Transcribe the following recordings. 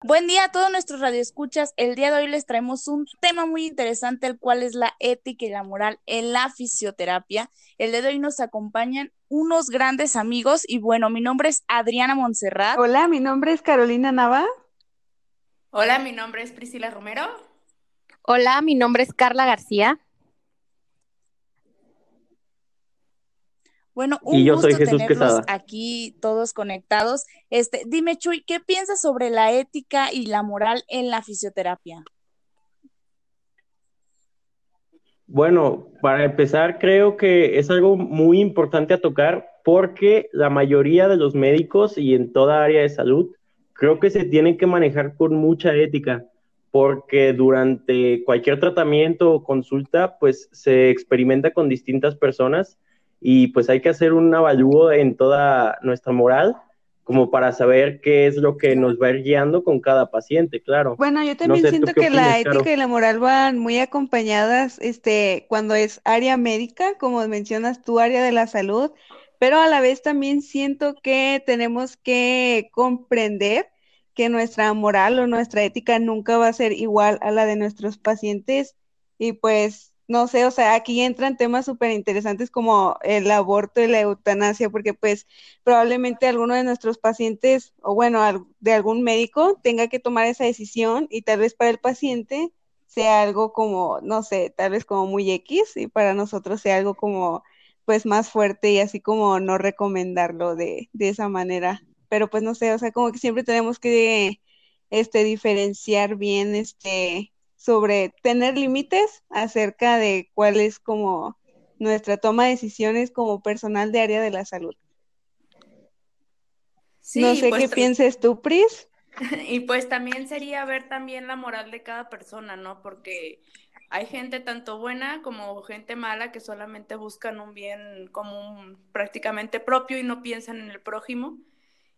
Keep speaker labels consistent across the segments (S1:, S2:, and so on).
S1: Buen día a todos nuestros radioescuchas. El día de hoy les traemos un tema muy interesante, el cual es la ética y la moral en la fisioterapia. El día de hoy nos acompañan unos grandes amigos y bueno, mi nombre es Adriana Montserrat.
S2: Hola, mi nombre es Carolina Nava.
S3: Hola, mi nombre es Priscila Romero.
S4: Hola, mi nombre es Carla García.
S1: Bueno, un
S5: yo
S1: gusto
S5: soy Jesús
S1: tenerlos aquí todos conectados. Este, dime, Chuy, ¿qué piensas sobre la ética y la moral en la fisioterapia?
S5: Bueno, para empezar, creo que es algo muy importante a tocar porque la mayoría de los médicos y en toda área de salud creo que se tienen que manejar con mucha ética porque durante cualquier tratamiento o consulta pues se experimenta con distintas personas y pues hay que hacer un avalúo en toda nuestra moral como para saber qué es lo que nos va a ir guiando con cada paciente, claro.
S2: Bueno, yo también
S5: sé, ¿tú
S2: siento que la
S5: opinas,
S2: ética y la moral van muy acompañadas, este, cuando es área médica, como mencionas tú, área de la salud, pero a la vez también siento que tenemos que comprender que nuestra moral o nuestra ética nunca va a ser igual a la de nuestros pacientes y pues no sé, o sea, aquí entran temas súper interesantes como el aborto y la eutanasia, porque pues probablemente alguno de nuestros pacientes o bueno, de algún médico tenga que tomar esa decisión y tal vez para el paciente sea algo como, no sé, tal vez como muy X y para nosotros sea algo como pues más fuerte y así como no recomendarlo de, de esa manera. Pero pues no sé, o sea, como que siempre tenemos que este diferenciar bien este sobre tener límites acerca de cuál es como nuestra toma de decisiones como personal de área de la salud.
S3: Sí,
S2: no sé
S3: pues,
S2: qué pienses tú, Pris.
S3: Y pues también sería ver también la moral de cada persona, ¿no? Porque hay gente tanto buena como gente mala que solamente buscan un bien común prácticamente propio y no piensan en el prójimo.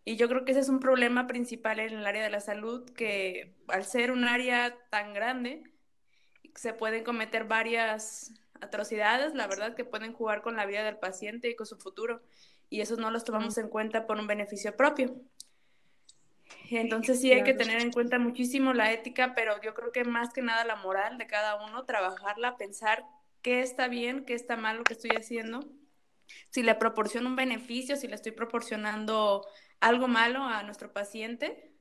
S3: Y yo creo que ese es un problema principal en el área de la salud, que al ser un área tan grande, se pueden cometer varias atrocidades, la verdad, que pueden jugar con la vida del paciente y con su futuro. Y esos no los tomamos en cuenta por un beneficio propio. Entonces sí hay que tener en cuenta muchísimo la ética, pero yo creo que más que nada la moral de cada uno, trabajarla, pensar qué está bien, qué está mal lo que estoy haciendo, si le proporciono un beneficio, si le estoy proporcionando algo malo a nuestro paciente.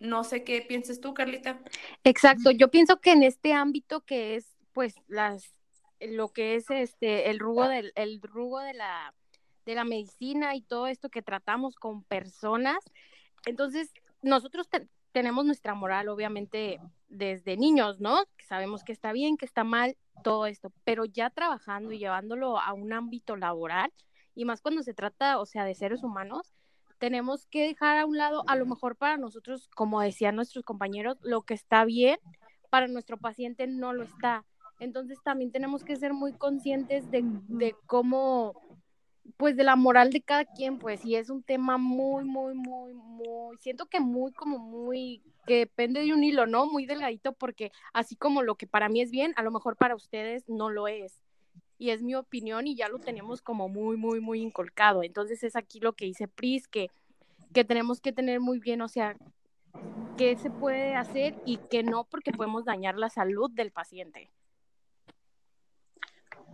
S3: No sé qué pienses tú, Carlita.
S4: Exacto, yo pienso que en este ámbito que es pues las lo que es este el rugo del el rugo de la de la medicina y todo esto que tratamos con personas, entonces nosotros te- tenemos nuestra moral obviamente desde niños, ¿no? Sabemos que está bien, que está mal, todo esto, pero ya trabajando y llevándolo a un ámbito laboral y más cuando se trata, o sea, de seres humanos, tenemos que dejar a un lado, a lo mejor para nosotros, como decían nuestros compañeros, lo que está bien, para nuestro paciente no lo está. Entonces también tenemos que ser muy conscientes de, de cómo, pues de la moral de cada quien, pues, y es un tema muy, muy, muy, muy, siento que muy, como muy, que depende de un hilo, ¿no? Muy delgadito, porque así como lo que para mí es bien, a lo mejor para ustedes no lo es. Y es mi opinión y ya lo tenemos como muy, muy, muy inculcado. Entonces es aquí lo que dice Pris, que, que tenemos que tener muy bien, o sea, qué se puede hacer y qué no, porque podemos dañar la salud del paciente.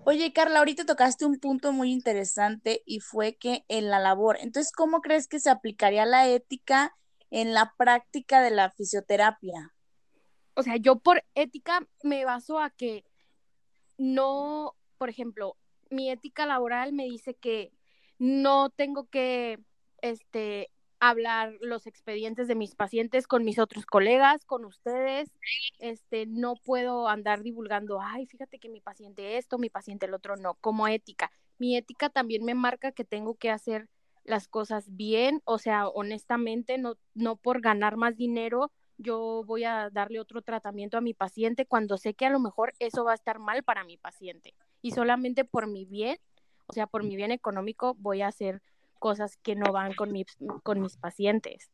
S1: Oye, Carla, ahorita tocaste un punto muy interesante y fue que en la labor, entonces, ¿cómo crees que se aplicaría la ética en la práctica de la fisioterapia?
S4: O sea, yo por ética me baso a que no, por ejemplo, mi ética laboral me dice que no tengo que este hablar los expedientes de mis pacientes con mis otros colegas, con ustedes, este no puedo andar divulgando, ay, fíjate que mi paciente esto, mi paciente el otro no, como ética. Mi ética también me marca que tengo que hacer las cosas bien, o sea, honestamente, no no por ganar más dinero yo voy a darle otro tratamiento a mi paciente cuando sé que a lo mejor eso va a estar mal para mi paciente. Y solamente por mi bien, o sea, por mi bien económico, voy a hacer cosas que no van con mis, con mis pacientes.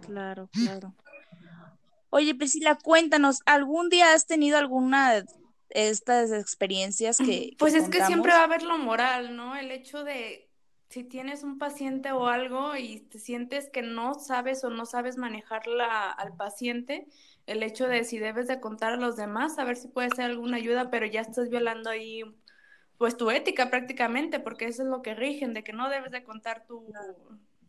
S1: Claro, claro. Oye, Priscila, cuéntanos, ¿algún día has tenido alguna de estas experiencias que, que
S3: Pues es que siempre va a haber lo moral, ¿no? El hecho de si tienes un paciente o algo y te sientes que no sabes o no sabes manejarla al paciente, el hecho de si debes de contar a los demás, a ver si puede ser alguna ayuda, pero ya estás violando ahí pues tu ética prácticamente, porque eso es lo que rigen, de que no debes de contar tu,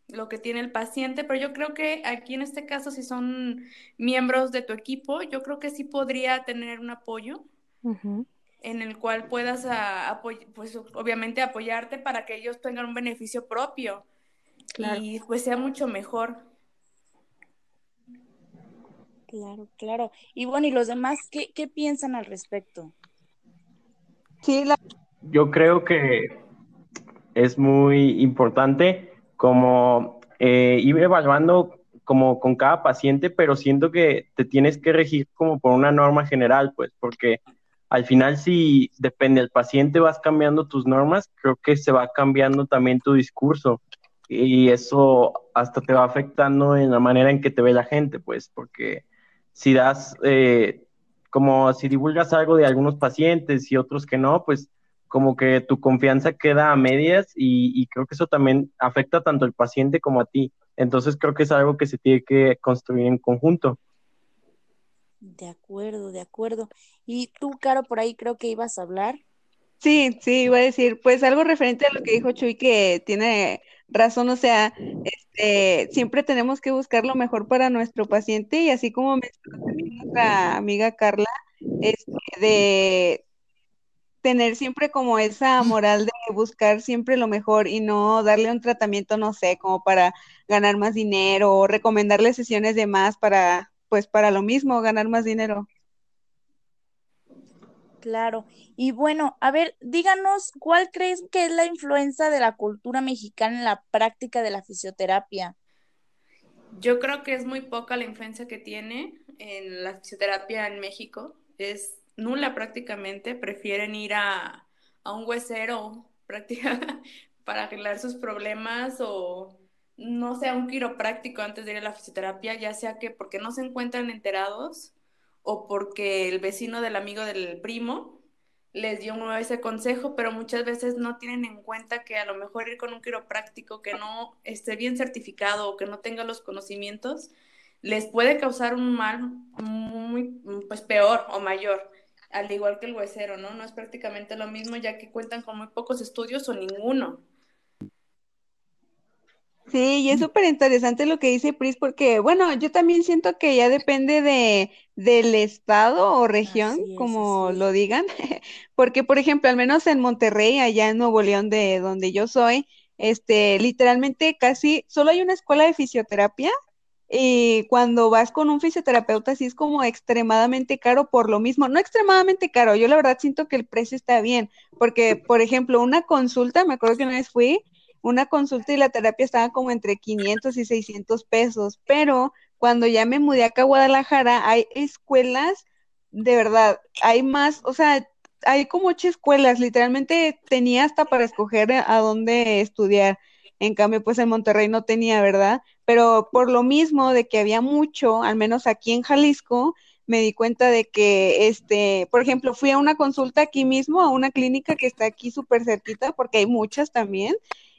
S3: lo que tiene el paciente, pero yo creo que aquí en este caso, si son miembros de tu equipo, yo creo que sí podría tener un apoyo en el cual puedas, pues obviamente apoyarte para que ellos tengan un beneficio propio y pues sea mucho mejor.
S1: Claro, claro. Y bueno, ¿y los demás qué, qué piensan al respecto?
S2: Sí, la...
S5: yo creo que es muy importante como eh, ir evaluando como con cada paciente, pero siento que te tienes que regir como por una norma general, pues, porque al final si depende del paciente vas cambiando tus normas, creo que se va cambiando también tu discurso y eso hasta te va afectando en la manera en que te ve la gente, pues, porque si das, eh, como si divulgas algo de algunos pacientes y otros que no, pues como que tu confianza queda a medias y, creo que eso también afecta tanto al paciente como a ti. Entonces creo que es algo que se tiene que construir en conjunto.
S1: De acuerdo, de acuerdo. Y tú, Caro, por ahí creo que ibas a hablar.
S2: Sí, sí, iba a decir, pues algo referente a lo que dijo Chuy, que tiene razón, o sea, este, siempre tenemos que buscar lo mejor para nuestro paciente y así como mencionó también nuestra amiga Carla, este, de tener siempre como esa moral de buscar siempre lo mejor y no darle un tratamiento, no sé, como para ganar más dinero o recomendarle sesiones de más para, pues para lo mismo, ganar más dinero.
S1: Claro. Y bueno, a ver, díganos, ¿cuál crees que es la influencia de la cultura mexicana en la práctica de la fisioterapia?
S3: Yo creo que es muy poca la influencia que tiene en la fisioterapia en México. Es nula prácticamente, prefieren ir a, un huesero para arreglar sus problemas o no sea un quiropráctico antes de ir a la fisioterapia, ya sea que porque no se encuentran enterados o porque el vecino del amigo del primo les dio ese consejo, pero muchas veces no tienen en cuenta que a lo mejor ir con un quiropráctico que no esté bien certificado o que no tenga los conocimientos, les puede causar un mal muy, pues peor o mayor al igual que el huesero, ¿no? No es prácticamente lo mismo ya que cuentan con muy pocos estudios o ninguno.
S2: Sí, y es súper interesante lo que dice Pris, porque, bueno, yo también siento que ya depende de, del estado o región, como lo digan, porque, por ejemplo, al menos en Monterrey, allá en Nuevo León, de donde yo soy, este, literalmente casi solo hay una escuela de fisioterapia y cuando vas con un fisioterapeuta sí es como extremadamente caro por lo mismo, no extremadamente caro, yo la verdad siento que el precio está bien, porque por ejemplo una consulta, me acuerdo que una vez fui, una consulta y la terapia estaba como entre 500 y 600 pesos, pero cuando ya me mudé acá a Guadalajara hay escuelas, de verdad, hay más, o sea, hay como ocho escuelas, literalmente tenía hasta para escoger a dónde estudiar. En cambio, pues en Monterrey no tenía, ¿verdad? Pero por lo mismo de que había mucho, al menos aquí en Jalisco, me di cuenta de que, este, por ejemplo, fui a una consulta aquí mismo, a una clínica que está aquí súper cerquita, porque hay muchas también,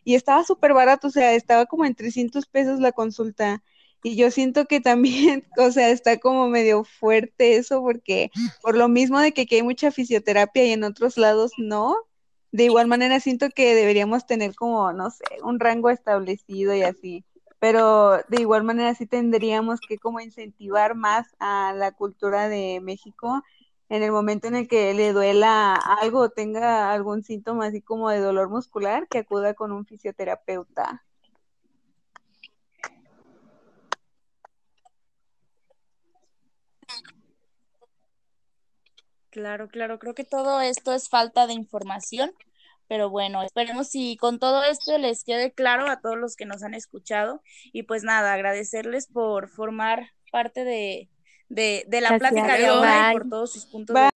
S2: y estaba súper barato, o sea, estaba como en 300 pesos la consulta. Y yo siento que también, o sea, está como medio fuerte eso, porque por lo mismo de que aquí hay mucha fisioterapia y en otros lados no, de igual manera siento que deberíamos tener como, no sé, un rango establecido y así, pero de igual manera sí tendríamos que como incentivar más a la cultura de México en el momento en el que le duela algo tenga algún síntoma así como de dolor muscular, que acuda con un fisioterapeuta.
S1: Claro, claro, creo que todo esto es falta de información, pero bueno, esperemos si con todo esto les quede claro a todos los que nos han escuchado y pues nada, agradecerles por formar parte de, la plática de hoy y por todos sus puntos de de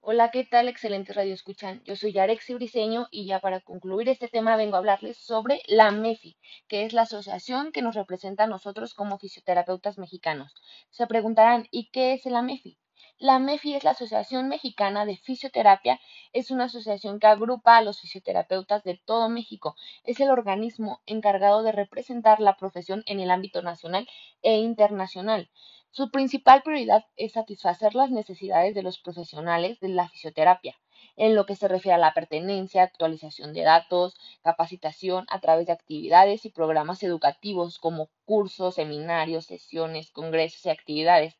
S4: Hola,
S6: Hola, ¿qué tal? Excelente radio escuchan. Yo soy Yarexi Briseño y ya para concluir este tema vengo a hablarles sobre la MEFI, que es la asociación que nos representa a nosotros como fisioterapeutas mexicanos. Se preguntarán, ¿y qué es la MEFI? La MEFI es la Asociación Mexicana de Fisioterapia, es una asociación que agrupa a los fisioterapeutas de todo México. Es el organismo encargado de representar la profesión en el ámbito nacional e internacional. Su principal prioridad es satisfacer las necesidades de los profesionales de la fisioterapia, en lo que se refiere a la pertenencia, actualización de datos, capacitación a través de actividades y programas educativos como cursos, seminarios, sesiones, congresos y actividades,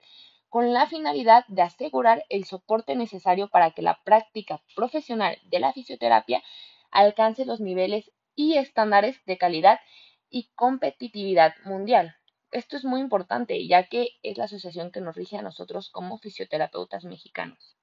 S6: con la finalidad de asegurar el soporte necesario para que la práctica profesional de la fisioterapia alcance los niveles y estándares de calidad y competitividad mundial. Esto es muy importante, ya que es la asociación que nos rige a nosotros como fisioterapeutas mexicanos.